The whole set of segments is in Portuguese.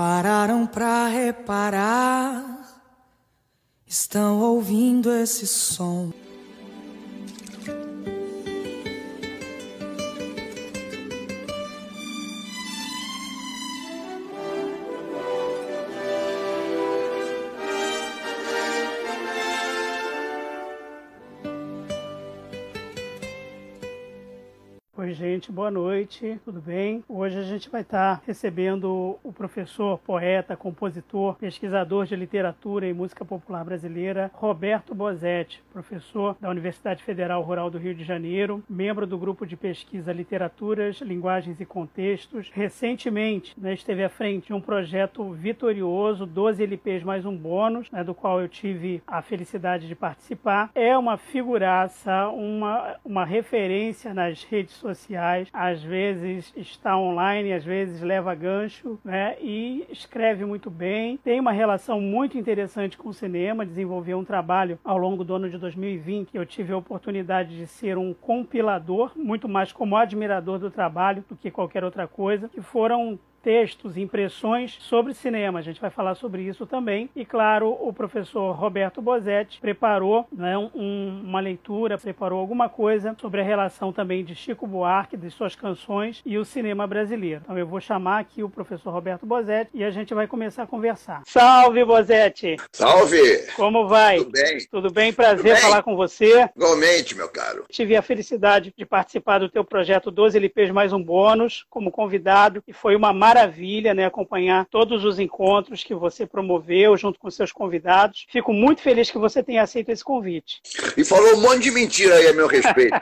pararam pra reparar, estão ouvindo esse som. Gente, boa noite, tudo bem? Hoje a gente vai estar recebendo o professor, poeta, compositor, pesquisador de literatura e música popular brasileira, Roberto Bozetti, professor da Universidade Federal Rural do Rio de Janeiro, membro do grupo de pesquisa Literaturas, Linguagens e Contextos. Recentemente, né, esteve à frente de um projeto vitorioso, 12 LPs mais um bônus, né, do qual eu tive a felicidade de participar. É uma figuraça, uma, uma referência nas redes sociais sociais, às vezes está online, às vezes leva gancho, né? E escreve muito bem, tem uma relação muito interessante com o cinema, desenvolveu um trabalho ao longo do ano de 2020. Eu tive a oportunidade de ser um compilador, muito mais como admirador do trabalho do que qualquer outra coisa, que foram textos, impressões sobre cinema. A gente vai falar sobre isso também. E claro, o professor Roberto Bozetti preparou né, um, uma leitura, preparou alguma coisa sobre a relação também de Chico Buarque, de suas canções e o cinema brasileiro. Então eu vou chamar aqui o professor Roberto Bozetti e a gente vai começar a conversar. Salve, Bozetti! Salve! Como vai? Tudo bem? Tudo bem? Prazer Tudo bem? falar com você. Igualmente, meu caro. Tive a felicidade de participar do teu projeto 12 LPs mais um bônus como convidado e foi uma maravilha, né, acompanhar todos os encontros que você promoveu junto com seus convidados. Fico muito feliz que você tenha aceito esse convite. E falou um monte de mentira aí a meu respeito.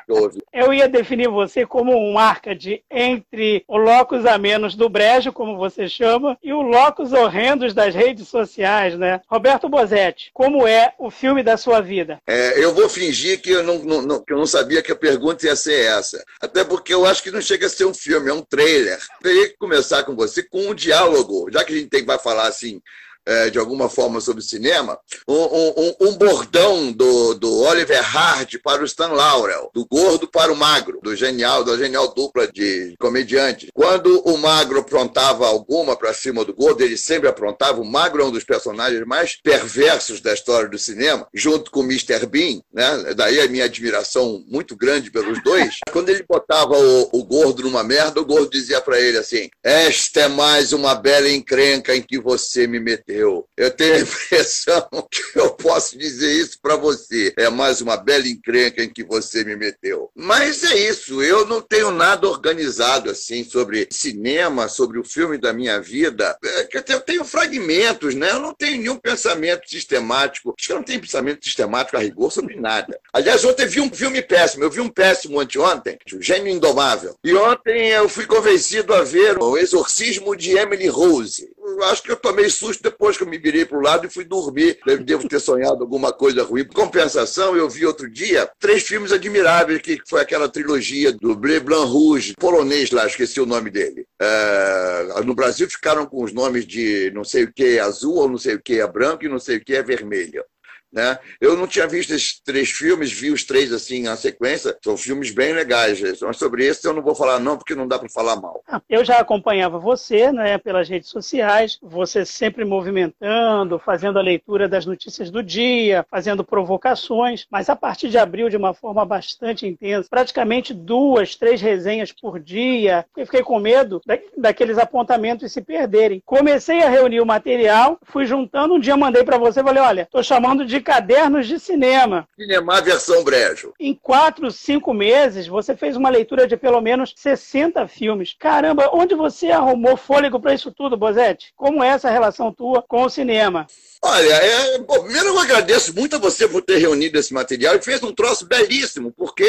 Eu ia definir você como um arcade entre o locus a menos do brejo, como você chama, e o locus horrendos das redes sociais, né? Roberto Bozetti, como é o filme da sua vida? É, eu vou fingir que eu não, não- não- que eu não sabia que a pergunta ia ser essa. Até porque eu acho que não chega a ser um filme, é um trailer. Teria que começar com você com um diálogo, já que a gente tem, vai falar assim. É, de alguma forma sobre cinema, um, um- um- bordão do, do Oliver Hard para o Stan Laurel, do gordo para o magro, do genial, da genial dupla de comediantes. Quando o magro aprontava alguma para cima do gordo, ele sempre aprontava. O magro é um dos personagens mais perversos da história do cinema, junto com o Mr. Bean, né? Daí a minha admiração muito grande pelos dois. Quando ele botava o, o gordo numa merda, o gordo dizia para ele assim: Esta é mais uma bela encrenca em que você me meteu. Eu tenho a impressão que eu posso dizer isso para você. É mais uma bela encrenca em que você me meteu. Mas é isso, eu não tenho nada organizado assim sobre cinema, sobre o filme da minha vida. É eu tenho- eu fragmentos, né? Eu não tenho nenhum pensamento sistemático. Acho que eu não tenho pensamento sistemático a rigor sobre nada. Aliás, ontem vi um filme péssimo. Eu vi um péssimo anteontem, O Gênio Indomável. E ontem eu fui convencido a ver o Exorcismo de Emily Rose. Eu acho que eu tomei susto depois que eu me virei para o lado e fui dormir. Devo ter sonhado alguma coisa ruim. Compensação, eu vi outro dia três filmes admiráveis, que foi aquela trilogia do Bleu Blanc Rouge, polonês lá, esqueci o nome dele. É, no Brasil ficaram com os nomes de não sei o que é azul, ou não sei o que é branco e não sei o que é vermelho. Né? Eu não tinha visto esses três filmes, vi os três assim na sequência. São filmes bem legais. Mas sobre esse eu não vou falar não, porque não dá para falar mal. Ah, Eu já acompanhava você, né, pelas redes sociais, você sempre movimentando, fazendo a leitura das notícias do dia, fazendo provocações, mas a partir de abril, de uma forma bastante intensa, praticamente duas, três resenhas por dia, eu fiquei com medo da- daqueles apontamentos se perderem. Comecei a reunir o material, fui juntando, um dia mandei para você, falei, olha, estou chamando de cadernos de cinema. Cinema versão brejo. Em quatro, cinco meses, você fez uma leitura de pelo menos 60 filmes. Caramba, onde você arrumou fôlego para isso tudo, Bozetti? Como é essa relação tua com o cinema? Olha, é, bom, primeiro eu agradeço muito a você por ter reunido esse material e fez um troço belíssimo, porque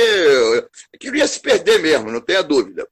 aquilo ia se perder mesmo, não tenha dúvida.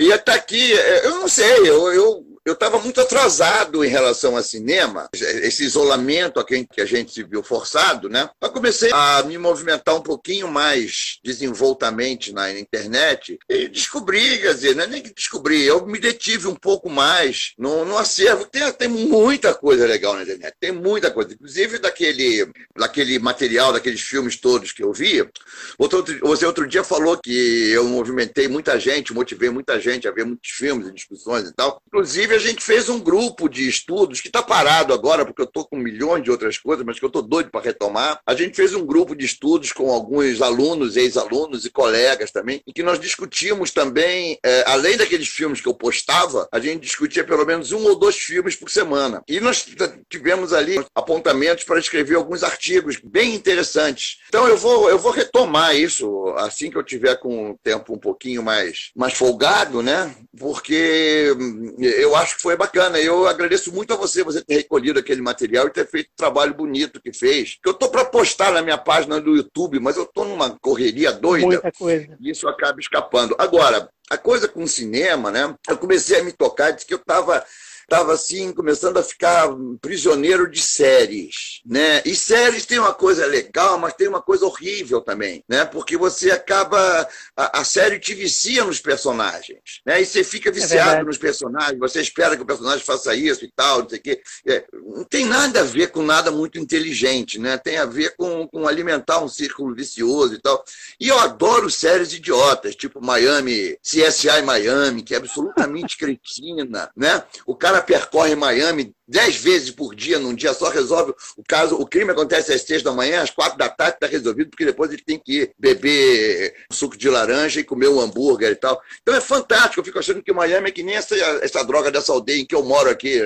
E até aqui, é, eu não sei, eu, eu, eu estava muito atrasado em relação ao cinema, esse isolamento a quem que a gente se viu forçado, né? Eu comecei a me movimentar um pouquinho mais desenvoltamente na internet e descobri, quer dizer, não é nem que descobri, eu me detive um pouco mais no, no acervo. Tem, tem muita coisa legal na internet, tem muita coisa, inclusive daquele, daquele material, daqueles filmes todos que eu vi. Outro, você outro dia falou que eu movimentei muita gente, motivei muita gente a ver muitos filmes e discussões e tal. Inclusive, a gente fez um grupo de estudos que está parado agora, porque eu estou com milhões de outras coisas, mas que eu estou doido para retomar. A gente fez um grupo de estudos com alguns alunos, ex-alunos e colegas também, em que nós discutimos também, é, além daqueles filmes que eu postava, a gente discutia pelo menos um ou dois filmes por semana. E nós tivemos ali apontamentos para escrever alguns artigos bem interessantes. Então eu vou, eu vou retomar isso assim que eu tiver com o tempo um pouquinho mais, mais folgado, né? Porque eu acho que foi bacana. Eu agradeço muito a você, você ter recolhido aquele material e ter feito o trabalho bonito que fez. Eu estou para postar na minha página do YouTube, mas eu estou numa correria doida. Muita coisa. E isso acaba escapando. Agora, a coisa com o cinema, né? Eu comecei a me tocar de que eu estava estava assim começando a ficar prisioneiro de séries, né? E séries tem uma coisa legal, mas tem uma coisa horrível também, né? Porque você acaba a, a série te vicia nos personagens, né? E você fica é viciado é nos personagens, você espera que o personagem faça isso e tal, não sei o quê. É, não tem nada a ver com nada muito inteligente, né? Tem a ver com, com alimentar um círculo vicioso e tal. E eu adoro séries idiotas, tipo Miami, CSI Miami, que é absolutamente cretina, né? O cara percorre Miami dez vezes por dia, num dia só, resolve o caso. O crime acontece às seis da manhã, às quatro da tarde está resolvido, porque depois ele tem que beber suco de laranja e comer um hambúrguer e tal. Então é fantástico. Eu fico achando que Miami é que nem essa, essa droga dessa aldeia em que eu moro aqui.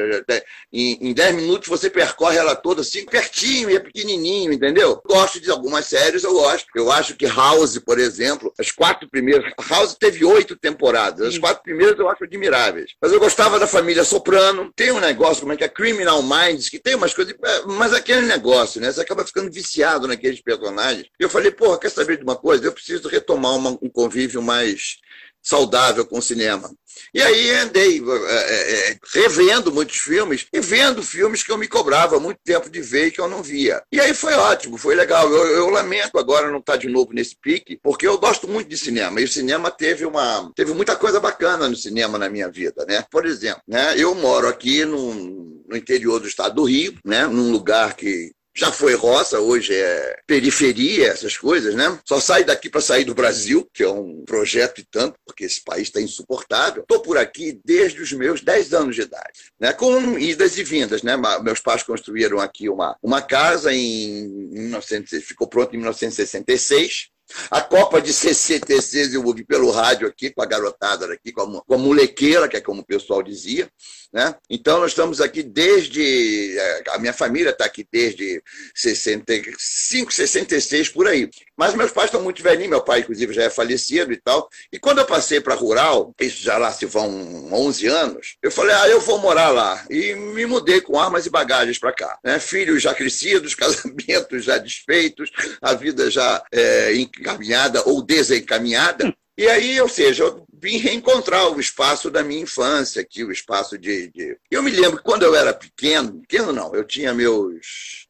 Em, em dez minutos você percorre ela toda assim, pertinho e é pequenininho, entendeu? Gosto de algumas séries, eu gosto. Eu acho que House, por exemplo, as quatro primeiras. House teve oito temporadas. As quatro primeiras eu acho admiráveis. Mas eu gostava da família Soprano. Tem um negócio, como é que é? Criminal Minds, que tem umas coisas, é, mas aquele negócio, né? Você acaba ficando viciado naqueles personagens. Eu falei, porra, quer saber de uma coisa? Eu preciso retomar uma, um convívio mais saudável com o cinema. E aí andei é, é, revendo muitos filmes e vendo filmes que eu me cobrava muito tempo de ver e que eu não via. E aí foi ótimo, foi legal. Eu, eu lamento agora não estar de novo nesse pique, porque eu gosto muito de cinema. E o cinema teve uma teve muita coisa bacana no cinema na minha vida, né? Por exemplo, né? Eu moro aqui no, no interior do estado do Rio, né? Num lugar que já foi roça, hoje é periferia, essas coisas, né? Só sai daqui para sair do Brasil, que é um projeto e tanto, porque esse país está insuportável. Estou por aqui desde os meus 10 anos de idade, né? com idas e vindas. Né? Meus pais construíram aqui uma, uma casa em 1900, ficou pronto em 1966. A Copa de 66 eu ouvi pelo rádio aqui, com a garotada aqui, com a, com a molequeira, que é como o pessoal dizia. Né? Então, nós estamos aqui desde. É, a minha família está aqui desde 65, 66 por aí. Mas meus pais estão muito velhinhos, meu pai, inclusive, já é falecido e tal. E quando eu passei para rural, isso já lá se vão 11 anos, eu falei, ah, eu vou morar lá. E me mudei com armas e bagagens para cá. Né? Filhos já crescidos, casamentos já desfeitos, a vida já é, encaminhada ou desencaminhada. E aí, ou seja, eu vim reencontrar o espaço da minha infância aqui, o espaço de, de, Eu me lembro que quando eu era pequeno, pequeno não, eu tinha meus,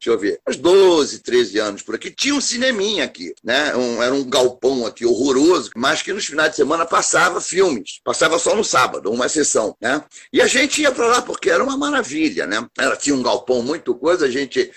deixa eu ver, uns 12, 13 anos por aqui, tinha um cineminha aqui, né? Um, era um galpão aqui horroroso, mas que nos finais de semana passava filmes, passava só no sábado, uma sessão, né? E a gente ia para lá porque era uma maravilha, né? Ela tinha um galpão muito coisa, a gente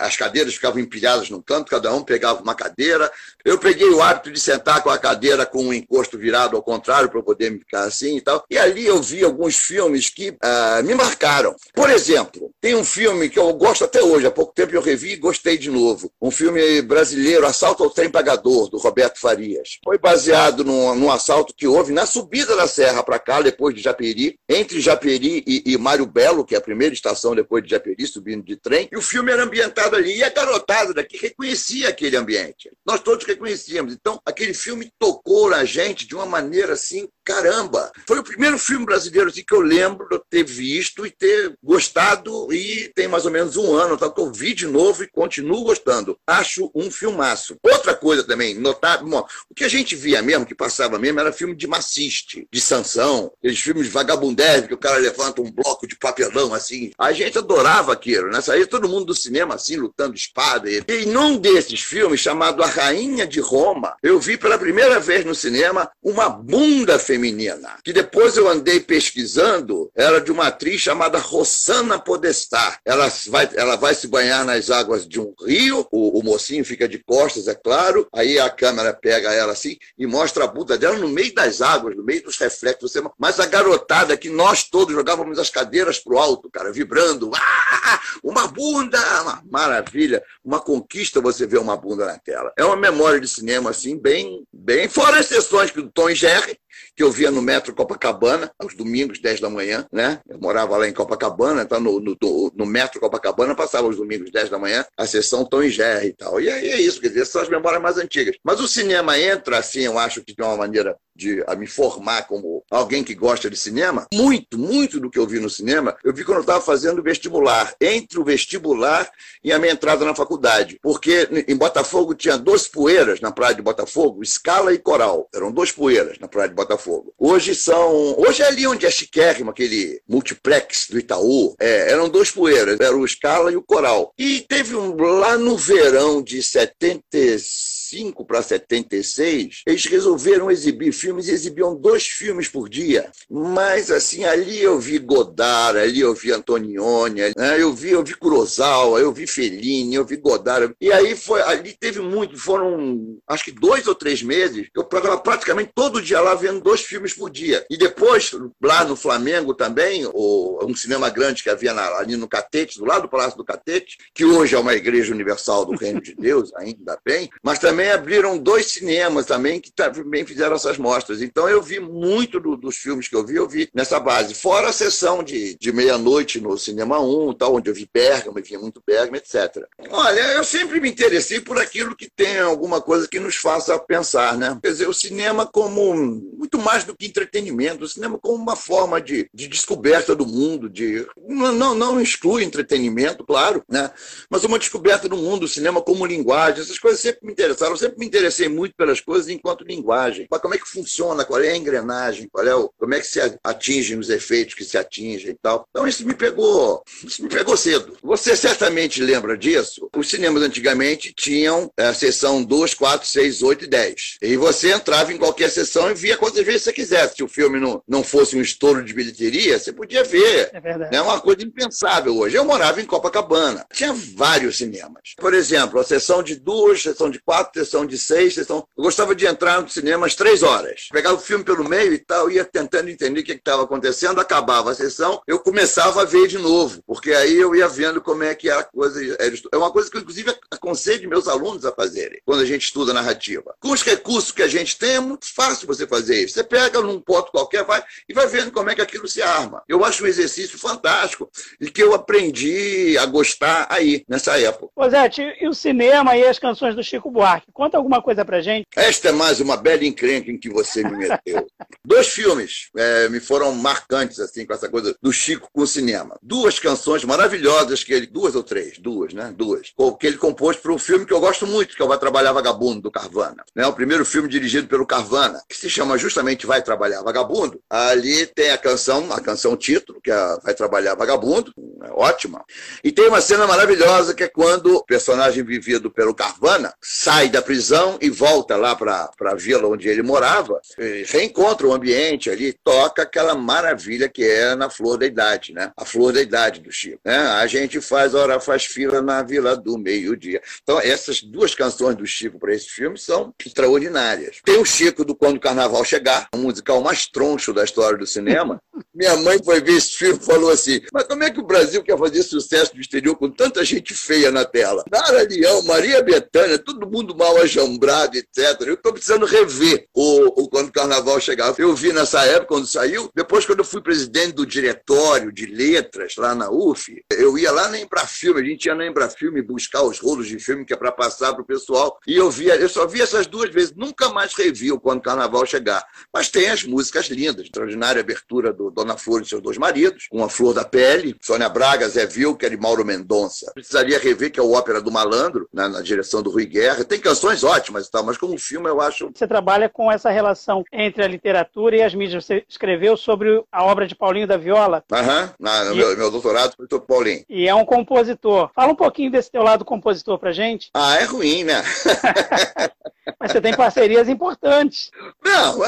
as cadeiras ficavam empilhadas num canto, cada um pegava uma cadeira. Eu peguei o hábito de sentar com a cadeira com o encosto virado ao contrário para poder ficar assim e tal. E ali eu vi alguns filmes que uh, me marcaram. Por exemplo, tem um filme que eu gosto até hoje, há pouco tempo eu revi e gostei de novo. Um filme brasileiro, Assalto ao Trem Pagador, do Roberto Farias. Foi baseado num, num assalto que houve na subida da serra para cá, depois de Japeri, entre Japeri e, e Mário Belo, que é a primeira estação depois de Japeri, subindo de trem. E o filme era ambientado ali. E a garotada daqui reconhecia aquele ambiente. Nós todos reconhecíamos. Então, aquele filme tocou na gente de uma maneira assim, caramba. Foi o primeiro filme brasileiro assim, que eu lembro de ter visto e ter gostado. E tem mais ou menos um ano então, que eu vi de novo e continuo gostando. Acho um filmaço. Outra coisa também, notável, bom, o que a gente via mesmo, que passava mesmo, era filme de maciste, de sanção, aqueles filmes de vagabundese, que o cara levanta um bloco de papelão assim. A gente adorava aquilo, né? Saía todo mundo do cinema assim, lutando espada. E num desses filmes, chamado A Rainha de Roma, eu vi pela primeira vez no cinema uma bunda feminina feminina, que depois eu andei pesquisando, era de uma atriz chamada Rossana Podestar. Ela vai, ela vai se banhar nas águas de um rio, o, o mocinho fica de costas, é claro, aí a câmera pega ela assim e mostra a bunda dela no meio das águas, no meio dos reflexos. Você... Mas a garotada que nós todos jogávamos as cadeiras pro alto, cara, vibrando. Ah, uma bunda! Uma maravilha, uma conquista você ver uma bunda na tela. É uma memória de cinema, assim, bem, bem fora as sessões do Tom e Jerry, que eu via no metro Copacabana, aos domingos, 10 da manhã, né? Eu morava lá em Copacabana, então no, no, no metro Copacabana passava os domingos, 10 da manhã, a sessão Tom e Jerry e tal. E aí é isso, quer dizer, são as memórias mais antigas. Mas o cinema entra, assim, eu acho que de uma maneira de a me formar como alguém que gosta de cinema, muito, muito do que eu vi no cinema, eu vi quando eu estava fazendo vestibular, entre o vestibular e a minha entrada na faculdade. Porque em Botafogo tinha duas poeiras na praia de Botafogo, Escala e Coral. Eram duas poeiras na praia de Botafogo. Hoje são. Hoje é ali onde é chiquérrimo, aquele multiplex do Itaú. É, eram duas poeiras, era o Escala e o Coral. E teve um lá no verão de 75 75 para 76, eles resolveram exibir filmes e exibiam dois filmes por dia. Mas, assim, ali eu vi Godard, ali eu vi Antonioni, né? eu vi eu vi Kurosawa, eu vi Fellini, eu vi Godard. E aí foi, ali teve muito, foram acho que dois ou três meses, eu estava praticamente todo dia lá vendo dois filmes por dia. E depois, lá no Flamengo também, o, um cinema grande que havia na, ali no Catete, do lado do Palácio do Catete, que hoje é uma igreja universal do Reino de Deus, ainda bem, mas também também abriram dois cinemas também que também fizeram essas mostras. Então eu vi muito do, dos filmes que eu vi, eu vi nessa base. Fora a sessão de, de meia-noite no Cinema 1, tal, onde eu vi Bergamo, eu via muito Bergamo, etc. Olha, eu sempre me interessei por aquilo que tem alguma coisa que nos faça pensar, né? Quer dizer, o cinema como muito mais do que entretenimento, o cinema como uma forma de, de descoberta do mundo, de não, não, não exclui entretenimento, claro, né? Mas uma descoberta do mundo, o cinema como linguagem, essas coisas sempre me interessaram eu sempre me interessei muito pelas coisas enquanto linguagem. Mas como é que funciona, qual é a engrenagem, qual é o, como é que se atingem os efeitos que se atingem e tal. Então isso me pegou, isso me pegou cedo. Você certamente lembra disso? Os cinemas antigamente tinham a sessão 2, 4, 6, 8 e 10. E você entrava em qualquer sessão e via quantas vezes você quisesse. Se o filme não, não fosse um estouro de bilheteria, você podia ver. É verdade. É uma coisa impensável hoje. Eu morava em Copacabana. Tinha vários cinemas. Por exemplo, a sessão de duas, sessão de quatro, sessão de seis, sessão. Eu gostava de entrar no cinema às três horas. Pegava o filme pelo meio e tal, ia tentando entender o que estava acontecendo, acabava a sessão, eu começava a ver de novo, porque aí eu ia vendo como é que era a coisa. É uma coisa que eu, inclusive, aconselho meus alunos a fazerem quando a gente estuda narrativa. Com os recursos que a gente tem, é muito fácil você fazer isso. Você pega num ponto qualquer vai, e vai vendo como é que aquilo se arma. Eu acho um exercício fantástico e que eu aprendi a gostar aí, nessa época. Zé, e o cinema e as canções do Chico Buarque? Conta alguma coisa pra gente. Esta é mais uma bela encrenca em que você me meteu. Dois filmes é, me foram marcantes, assim, com essa coisa do Chico com o cinema. Duas canções maravilhosas que ele. Duas ou três? Duas, né? Duas. Que ele compôs para um filme que eu gosto muito, que é o Vai Trabalhar Vagabundo, do Carvana. Né? O primeiro filme dirigido pelo Carvana, que se chama justamente Vai Trabalhar Vagabundo. Ali tem a canção, a canção título, que é Vai Trabalhar Vagabundo, ótima. E tem uma cena maravilhosa que é quando o personagem vivido pelo Carvana sai da prisão e volta lá para a vila onde ele morava, reencontra o ambiente ali, toca aquela maravilha que é na flor da idade, né? A flor da idade do Chico. Né? A gente faz hora faz fila na vila do meio-dia. Então, essas duas canções do Chico para esse filme são extraordinárias. Tem o Chico do Quando o Carnaval Chegar, o musical mais troncho da história do cinema. Minha mãe foi ver esse filme e falou assim: Mas como é que o Brasil quer fazer sucesso no exterior com tanta gente feia na tela? Nara Leão, Maria Bethânia, todo mundo mal ajambrado, etc. Eu estou precisando rever o, o, quando o carnaval chegava. Eu vi nessa época, quando saiu, depois, quando eu fui presidente do diretório de letras lá na UF, eu ia lá nem para filme, a gente ia nem para filme buscar os rolos de filme que é para passar para o pessoal. E eu via, eu só vi essas duas vezes, nunca mais revi o quando o carnaval chegar. Mas tem as músicas lindas, extraordinária abertura do Dona Flor e seus dois maridos, com a Flor da Pele, Sônia Braga, Zé Vilker e Mauro Mendonça. Precisaria rever, que é o Ópera do Malandro, na, na direção do Rui Guerra. Tem canções ótimas e tal, mas como filme eu acho. Você trabalha com essa relação entre a literatura e as mídias. Você escreveu sobre a obra de Paulinho da Viola. Aham, uhum. meu, meu doutorado foi sobre Paulinho. E é um compositor. Fala um pouquinho desse teu lado compositor pra gente. Ah, é ruim, né? Mas você tem parcerias importantes. Não,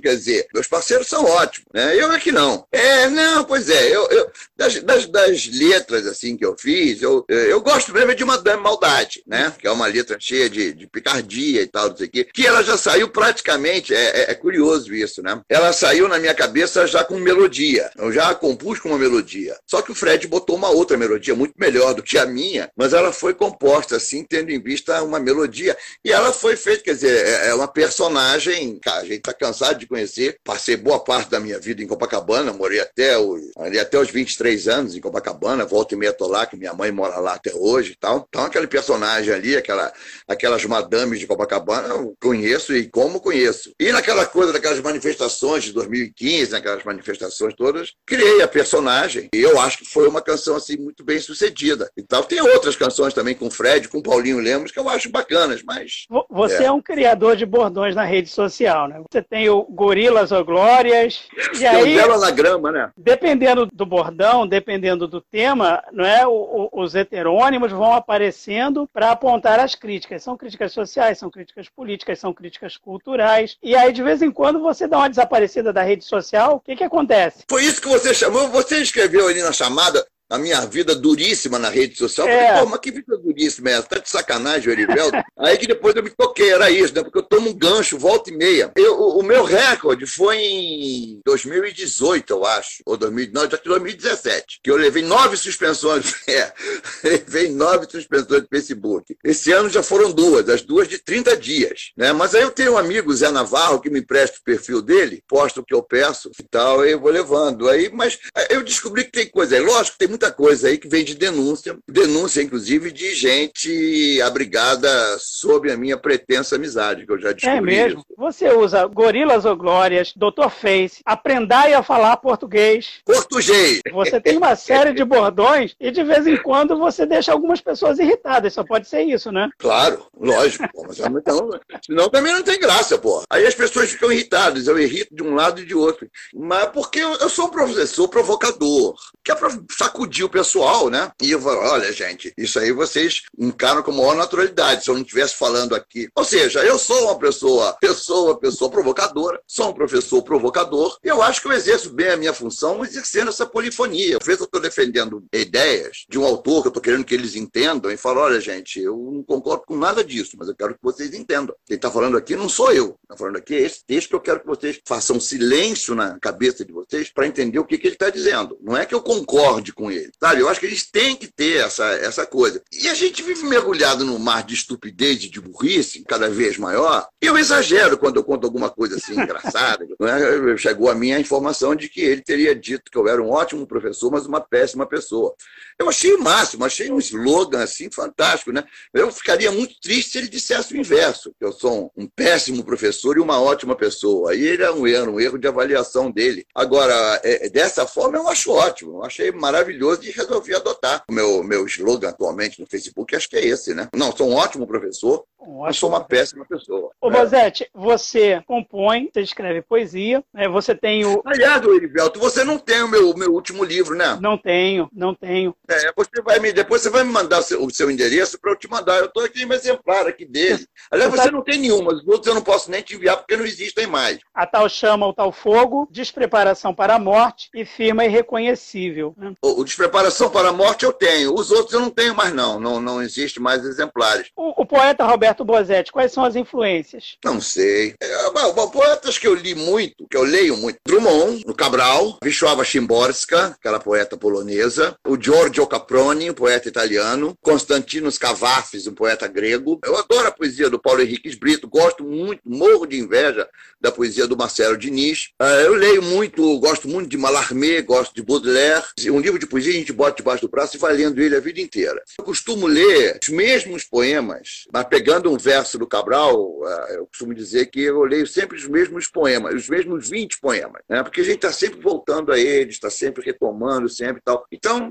quer dizer, meus parceiros são ótimos, né? Eu é que não. É, não, pois é, eu, eu das, das, das, letras assim que eu fiz, eu, eu gosto mesmo de uma maldade, né? Que é uma letra cheia de, de picardia e tal, não sei o quê, que ela já saiu praticamente, é, é, é curioso isso, né? Ela saiu na minha cabeça já com melodia. Eu já compus com uma melodia. Só que o Fred botou uma outra melodia muito melhor do que a minha, mas ela foi composta assim, tendo em vista uma melodia. E ela foi feita, quer dizer, é, é uma personagem, cara, a gente tá cansado de conhecer. Passei boa parte da minha vida em Copacabana, morei até os, até os 23 anos em Copacabana, volta e meia tô lá, que minha mãe mora lá até hoje e tal. Então, aquele personagem ali, aquela, aquelas madames de Copacabana, eu conheço e como conheço. E naquela coisa daquelas manifestações de 2015, naquelas manifestações todas, criei a personagem. E eu acho que foi uma canção assim muito bem sucedida. E tal. Tem outras canções também com o Fred, com o Paulinho Lemos, que eu acho bacanas, mas. Você é, é um criador de bordões na rede social, né? Você tem o Gorilas ou Glórias. E aí, dela na grama, né? Dependendo do bordão, dependendo do tema, não é? O, o, os heterônimos vão aparecendo para apontar as críticas. São críticas sociais, são críticas políticas, são críticas culturais. E aí, de vez em quando, você dá uma desaparecida da rede social. O que, que acontece? Foi isso que você chamou. Você escreveu ali na chamada a minha vida duríssima na rede social. É. Falei, pô, mas que vida duríssima é essa? Tá de sacanagem, Erivelto? Aí que depois eu me toquei, era isso, né? Porque eu tomo um gancho, volta e meia. Eu, o, o, meu recorde foi em 2018, eu acho. Ou 2000, não, já 2017. Que eu levei nove suspensões. É, levei nove suspensões do Facebook. Esse ano já foram duas, as duas de 30 dias. Né? Mas aí eu tenho um amigo, Zé Navarro, que me empresta o perfil dele, posta o que eu peço e tal, e eu vou levando. Aí, mas eu descobri que tem coisa. É lógico tem muita coisa aí que vem de denúncia, denúncia inclusive de gente abrigada sob a minha pretensa amizade, que eu já descobri. É mesmo? Isso. Você usa Gorilas ou Glórias, Dr. Face, aprendai a falar português. Português! Você tem uma série de bordões e de vez em quando você deixa algumas pessoas irritadas, só pode ser isso, né? Claro, lógico. Pô, mas então, senão também não tem graça, pô. Aí as pessoas ficam irritadas, eu irrito de um lado e de outro. Mas porque eu, eu sou um professor provocador, que é para sacudir sacudir o pessoal, né? E eu falo, olha, gente, isso aí vocês encaram com maior naturalidade, se eu não estivesse falando aqui. Ou seja, eu sou uma pessoa, eu sou uma pessoa provocadora, sou um professor provocador, e eu acho que eu exerço bem a minha função exercendo essa polifonia. Às vezes eu estou defendendo ideias de um autor que eu estou querendo que eles entendam e falo, olha, gente, eu não concordo com nada disso, mas eu quero que vocês entendam. Quem está falando aqui não sou eu. Está falando aqui é esse texto que eu quero que vocês façam silêncio na cabeça de vocês para entender o que, que ele está dizendo. Não é que eu concorde com ele ele. Sabe? Eu acho que eles têm que ter essa, essa coisa. E a gente vive mergulhado no mar de estupidez e de burrice, cada vez maior. Eu exagero quando eu conto alguma coisa assim engraçada. é? Chegou a mim a informação de que ele teria dito que eu era um ótimo professor, mas uma péssima pessoa. Eu achei o máximo, achei um slogan assim fantástico, né? Eu ficaria muito triste se ele dissesse o inverso, que eu sou um, um péssimo professor e uma ótima pessoa. Aí ele é um erro, um erro de avaliação dele. Agora, é, dessa forma eu acho ótimo, eu achei maravilhoso e resolvi adotar. O meu, meu slogan atualmente no Facebook acho que é esse, né? Não, sou um ótimo professor, um mas sou uma péssima pessoa. Ô, é. Bozete, você compõe, você escreve poesia, né? você tem o. Aliás, Erivelto, você não tem o meu, meu último livro, né? Não tenho, não tenho. É, você vai me, depois você vai me mandar o seu, o seu endereço para eu te mandar. Eu estou aqui um exemplar aqui dele. Aliás, você não tem nenhuma, os outros eu não posso nem te enviar porque não existem mais. A tal chama, o tal fogo, despreparação para a morte e firma irreconhecível. Né? O, o, despreparação para a morte eu tenho, os outros eu não tenho mais não, não, não existe mais exemplares. O, o poeta Roberto Bozetti, quais são as influências? Não sei. É, poetas que eu li muito, que eu leio muito, Drummond, o Cabral, Wisława Szymborska, aquela poeta polonesa, o Giorgio Caproni, um poeta italiano, Constantinos Cavafis, um poeta grego. Eu adoro a poesia do Paulo Henrique Brito, gosto muito, morro de inveja da poesia do Marcelo Diniz. Ah, eu leio muito, gosto muito de Mallarmé, gosto de Baudelaire. Um livro de poesia a gente bota debaixo do braço e vai lendo ele a vida inteira. Eu costumo ler os mesmos poemas, mas pegando um verso do Cabral, eu costumo dizer que eu leio sempre os mesmos poemas, os mesmos 20 poemas, né? porque a gente está sempre voltando a eles, está sempre retomando, sempre tal. Então,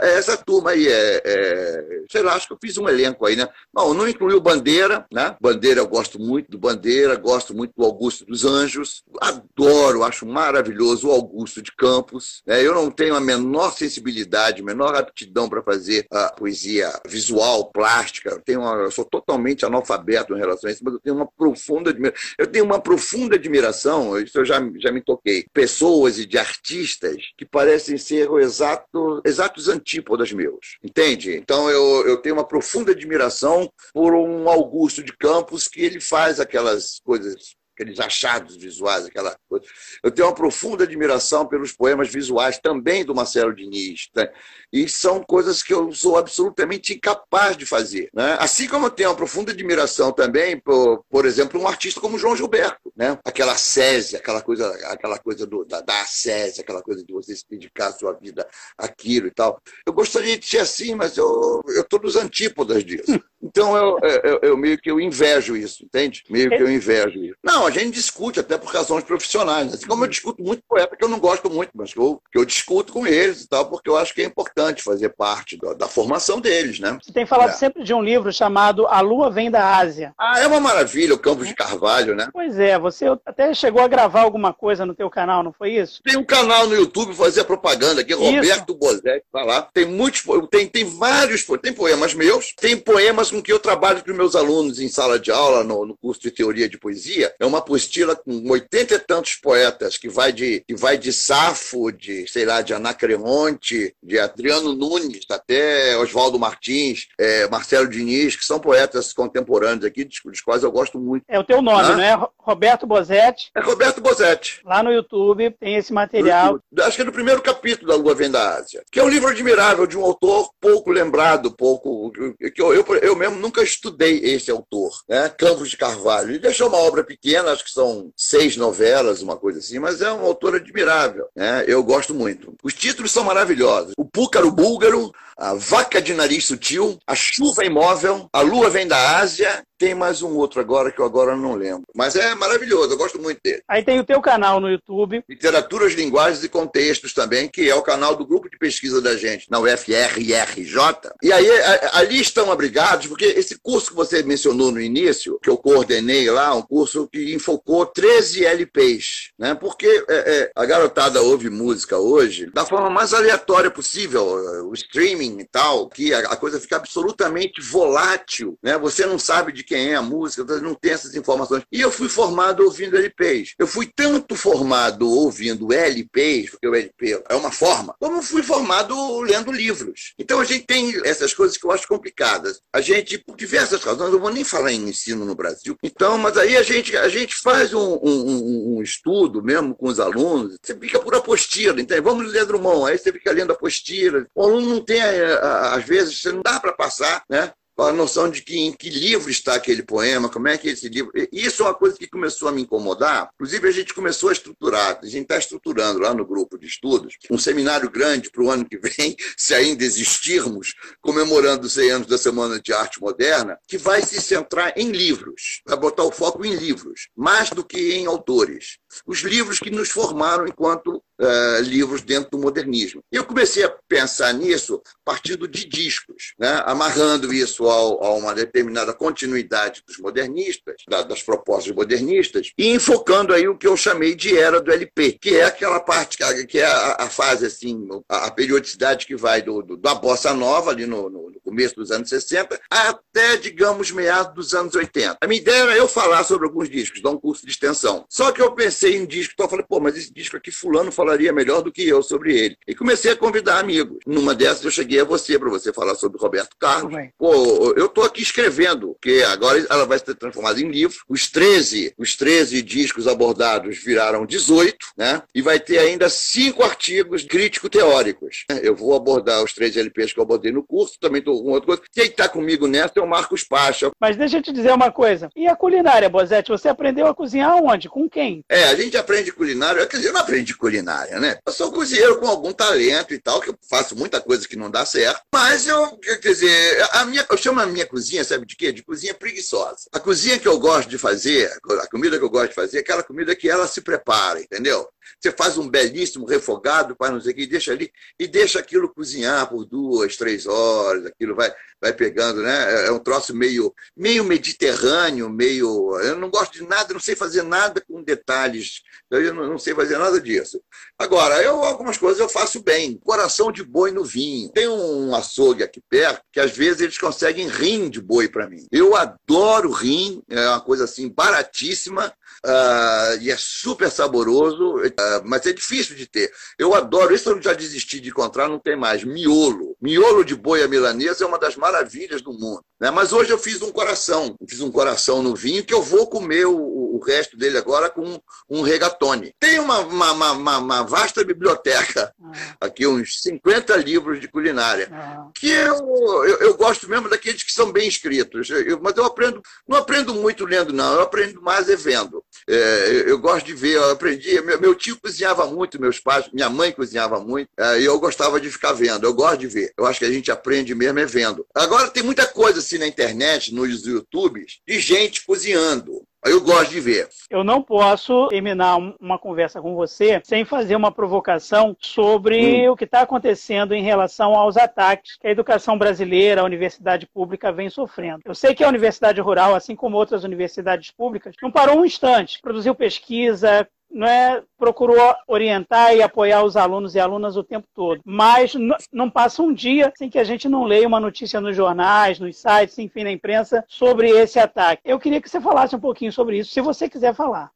é, é essa turma aí, é, é, sei lá, acho que eu fiz um elenco aí, né? Não, não incluiu Bandeira, né? Bandeira eu gosto muito do Bandeira, gosto muito do Augusto dos Anjos, adoro, acho maravilhoso o Augusto de Campos. Né? Eu não tenho a menor sensibilidade, a menor aptidão para fazer a poesia visual, plástica. Eu, tenho uma, eu sou totalmente analfabeto em relação a isso, mas eu tenho uma profunda admiração. Eu tenho uma profunda admiração, isso eu já, já me toquei, pessoas e de artistas que parecem ser o exato, exatos antípodas meus, entende? Então eu, eu tenho uma profunda admiração por um Augusto de Campos que ele faz aquelas coisas aqueles achados visuais, aquela coisa. Eu tenho uma profunda admiração pelos poemas visuais também do Marcelo Diniz. Né? E são coisas que eu sou absolutamente incapaz de fazer. Né? Assim como eu tenho uma profunda admiração também por, por exemplo, um artista como João Gilberto. Né? Aquela sese, aquela coisa, aquela coisa do, da, da sese, aquela coisa de você se dedicar a sua vida àquilo e tal. Eu gostaria de ser assim, mas eu estou nos antípodas disso. Então eu, eu, eu, meio que eu invejo isso, entende? Meio que eu invejo isso. Não, a gente discute até por razões profissionais. Assim como eu discuto muito poeta que eu não gosto muito, mas que eu, que eu discuto com eles e tal, porque eu acho que é importante fazer parte da, da formação deles, né? Você tem falado é. sempre de um livro chamado A Lua Vem da Ásia. Ah, é uma maravilha, o Campos de Carvalho, né? Pois é, você até chegou a gravar alguma coisa no teu canal, não foi isso? Tem um canal no YouTube fazer propaganda aqui, Roberto Bozetti, vai lá. Tem muitos, tem, tem vários, tem poemas meus, tem poemas com que eu trabalho com meus alunos em sala de aula, no, no, curso de teoria de poesia, é uma apostila com oitenta e tantos poetas, que vai de, que vai de Safo, de, sei lá, de Anacreonte, de Adriano Nunes, até Oswaldo Martins, é, Marcelo Diniz, que são poetas contemporâneos aqui, dos, dos, quais eu gosto muito. É o teu nome, ah? né? Roberto Bozetti. É Roberto Bozetti. Lá no YouTube tem esse material. Acho que é do primeiro capítulo da Lua Vem da Ásia, que é um livro admirável de um autor pouco lembrado, pouco. que eu, eu, eu mesmo nunca estudei esse autor, né? Campos de Carvalho. Ele deixou uma obra pequena, acho que são seis novelas, uma coisa assim, mas é um autor admirável, né? Eu gosto muito. Os títulos são maravilhosos. O Púcaro Búlgaro, a Vaca de Nariz Sutil, A Chuva Imóvel, A Lua Vem da Ásia tem mais um outro agora que eu agora não lembro. Mas é maravilhoso, eu gosto muito dele. Aí tem o teu canal no YouTube. Literaturas, Linguagens e Contextos também, que é o canal do grupo de pesquisa da gente, na UFRRJ. E aí, ali estão abrigados, porque esse curso que você mencionou no início, que eu coordenei lá, um curso que enfocou 13 LPs, né? Porque é, é, a garotada ouve música hoje da forma mais aleatória possível, o streaming e tal, que a, a coisa fica absolutamente volátil, né? Você não sabe de quem é a música, não tem essas informações. E eu fui formado ouvindo LPs. Eu fui tanto formado ouvindo LPs, porque o LP é uma forma, como fui formado lendo livros. Então a gente tem essas coisas que eu acho complicadas. A gente, por diversas razões, eu vou nem falar em ensino no Brasil. Então, mas aí a gente, a gente faz um, um, um estudo mesmo com os alunos, você fica por apostila, então vamos ler Drummond, aí você fica lendo apostila. O aluno não tem, às vezes, você não dá para passar, né? A noção de que em que livro está aquele poema, como é que esse livro. Isso é uma coisa que começou a me incomodar. Inclusive, a gente começou a estruturar, a gente está estruturando lá no grupo de estudos um seminário grande para o ano que vem, se ainda existirmos, comemorando os 100 anos da Semana de Arte Moderna, que vai se centrar em livros, vai botar o foco em livros, mais do que em autores. Os livros que nos formaram enquanto uh, livros dentro do modernismo. E eu comecei a pensar nisso partindo de discos, né? amarrando isso ao, a uma determinada continuidade dos modernistas, da, das propostas modernistas, e enfocando aí o que eu chamei de era do LP, que é aquela parte, que é a, a fase, assim, a, a, periodicidade que vai do, do, da bossa nova, ali no, no, no, começo dos anos 60, até, digamos, meados dos anos 80. A minha ideia era eu falar sobre alguns discos, dar um curso de extensão. Só que eu pensei em disco, então eu falei, pô, mas esse disco aqui, fulano falaria melhor do que eu sobre ele. E comecei a convidar amigos. Numa dessas eu cheguei a você, para você falar sobre Roberto Carlos. Pô, eu estou aqui escrevendo, que agora ela vai ser transformada em livro. Os 13, os 13 discos abordados viraram 18, né? E vai ter ainda cinco artigos crítico-teóricos. Eu vou abordar os três LPs que eu abordei no curso, também tô, com outra coisa. Quem está comigo nessa é o Marcos Pacha. Mas deixa eu te dizer uma coisa. E a culinária, Bozete? Você aprendeu a cozinhar onde? Com quem? É, a gente aprende culinária. Quer dizer, eu não aprendi culinária, né? Eu sou cozinheiro com algum talento e tal, que eu faço muita coisa que não dá certo. Mas eu, quer dizer, a minha, eu chamo a minha cozinha, sabe de quê? De cozinha preguiçosa. A cozinha que eu gosto de fazer, a comida que eu gosto de fazer, é aquela comida que ela se prepara, entendeu? Você faz um belíssimo refogado, faz não sei o que, deixa ali e deixa aquilo cozinhar por duas, três horas, aquilo vai, vai pegando, né? É um troço meio, meio mediterrâneo, meio. Eu não gosto de nada, não sei fazer nada com detalhes, eu não, não sei fazer nada disso. Agora, eu algumas coisas eu faço bem. Coração de boi no vinho. Tem um açougue aqui perto que às vezes eles conseguem rim de boi para mim. Eu adoro rim, é uma coisa assim baratíssima uh, e é super saboroso, uh, mas é difícil de ter. Eu adoro, isso eu já desisti de encontrar, não tem mais. Miolo. Miolo de boi à milanesa é uma das maravilhas do mundo. Né? Mas hoje eu fiz um coração, fiz um coração no vinho que eu vou comer o, o resto dele agora com um regatone. Tem uma, uma, uma, uma vasta biblioteca, ah. aqui uns 50 livros de culinária, ah. que eu, eu, eu, gosto mesmo daqueles que são bem escritos. Eu, mas eu aprendo, não aprendo muito lendo, não, eu aprendo mais é vendo. É, eu gosto de ver, eu aprendi. Meu, meu, tio cozinhava muito, meus pais, minha mãe cozinhava muito, é, e eu gostava de ficar vendo. Eu gosto de ver. Eu acho que a gente aprende mesmo é vendo. Agora tem muita coisa assim na internet, nos YouTubes, de gente cozinhando. Eu gosto de ver. Eu não posso terminar uma conversa com você sem fazer uma provocação sobre hum. o que está acontecendo em relação aos ataques que a educação brasileira, a universidade pública vem sofrendo. Eu sei que a universidade rural, assim como outras universidades públicas, não parou um instante, produziu pesquisa, não é, procurou orientar e apoiar os alunos e alunas o tempo todo. Mas não passa um dia sem que a gente não leia uma notícia nos jornais, nos sites, enfim, na imprensa, sobre esse ataque. Eu queria que você falasse um pouquinho sobre isso, se você quiser falar.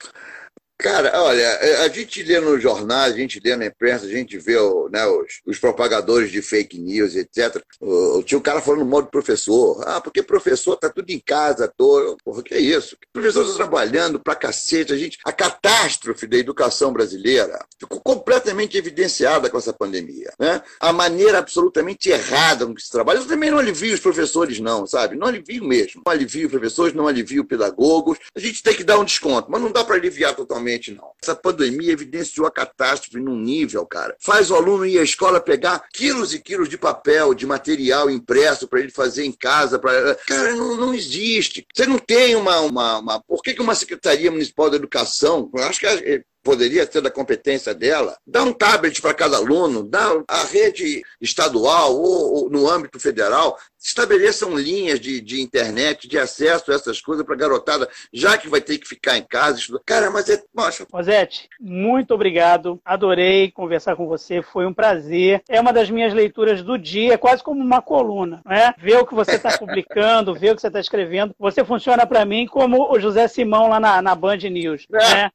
Cara, olha, é, a gente lê nos jornais, a gente lê na imprensa, a gente vê né, os, os, propagadores de fake news, etc. O, tinha o cara falando mal do professor. Ah, porque professor tá tudo em casa, tô. Porra, que é isso? Professor tá trabalhando pra cacete. A, gente, a catástrofe da educação brasileira ficou completamente evidenciada com essa pandemia. Né? A maneira absolutamente errada com que se trabalha. Eu também não alivio os professores, não, sabe? Não alivio mesmo. Não alivio professores, não alivio pedagogos. A gente tem que dar um desconto, mas não dá para aliviar totalmente não. Essa pandemia evidenciou a catástrofe num nível, cara. Faz o aluno ir à escola pegar quilos e quilos de papel, de material impresso para ele fazer em casa. Pra... Cara, não, não existe. Você não tem uma, uma, uma... Por que, que uma Secretaria Municipal da Educação, acho que é, poderia ser da competência dela, dá um tablet para cada aluno, dá a rede estadual ou, ou no âmbito federal, estabeleçam linhas de, de internet, de acesso a essas coisas para a garotada, já que vai ter que ficar em casa. Estudar. Cara, mas é. Nossa. Rosete, muito obrigado. Adorei conversar com você, foi um prazer. É uma das minhas leituras do dia, é quase como uma coluna, né? Ver o que você está publicando, ver o que você está escrevendo. Você funciona para mim como o José Simão lá na, na Band News. Né?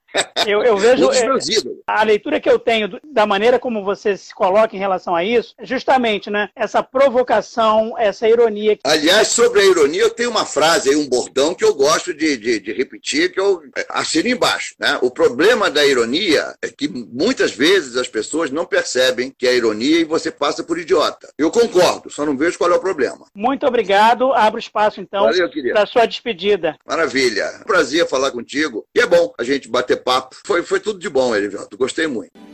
Eu, eu vejo. É, a leitura que eu tenho da maneira como você se coloca em relação a isso, é justamente né, essa provocação, essa ironia. Aliás, sobre a ironia, eu tenho uma frase um bordão que eu gosto de, de, de repetir, que eu assino embaixo. Né? O problema da ironia é que muitas vezes as pessoas não percebem que é ironia e você passa por idiota. Eu concordo, só não vejo qual é o problema. Muito obrigado. Abro espaço, então, para sua despedida. Maravilha. Prazer falar contigo. E é bom a gente bater papo. Foi, foi tudo de bom, Elivelto. Gostei muito.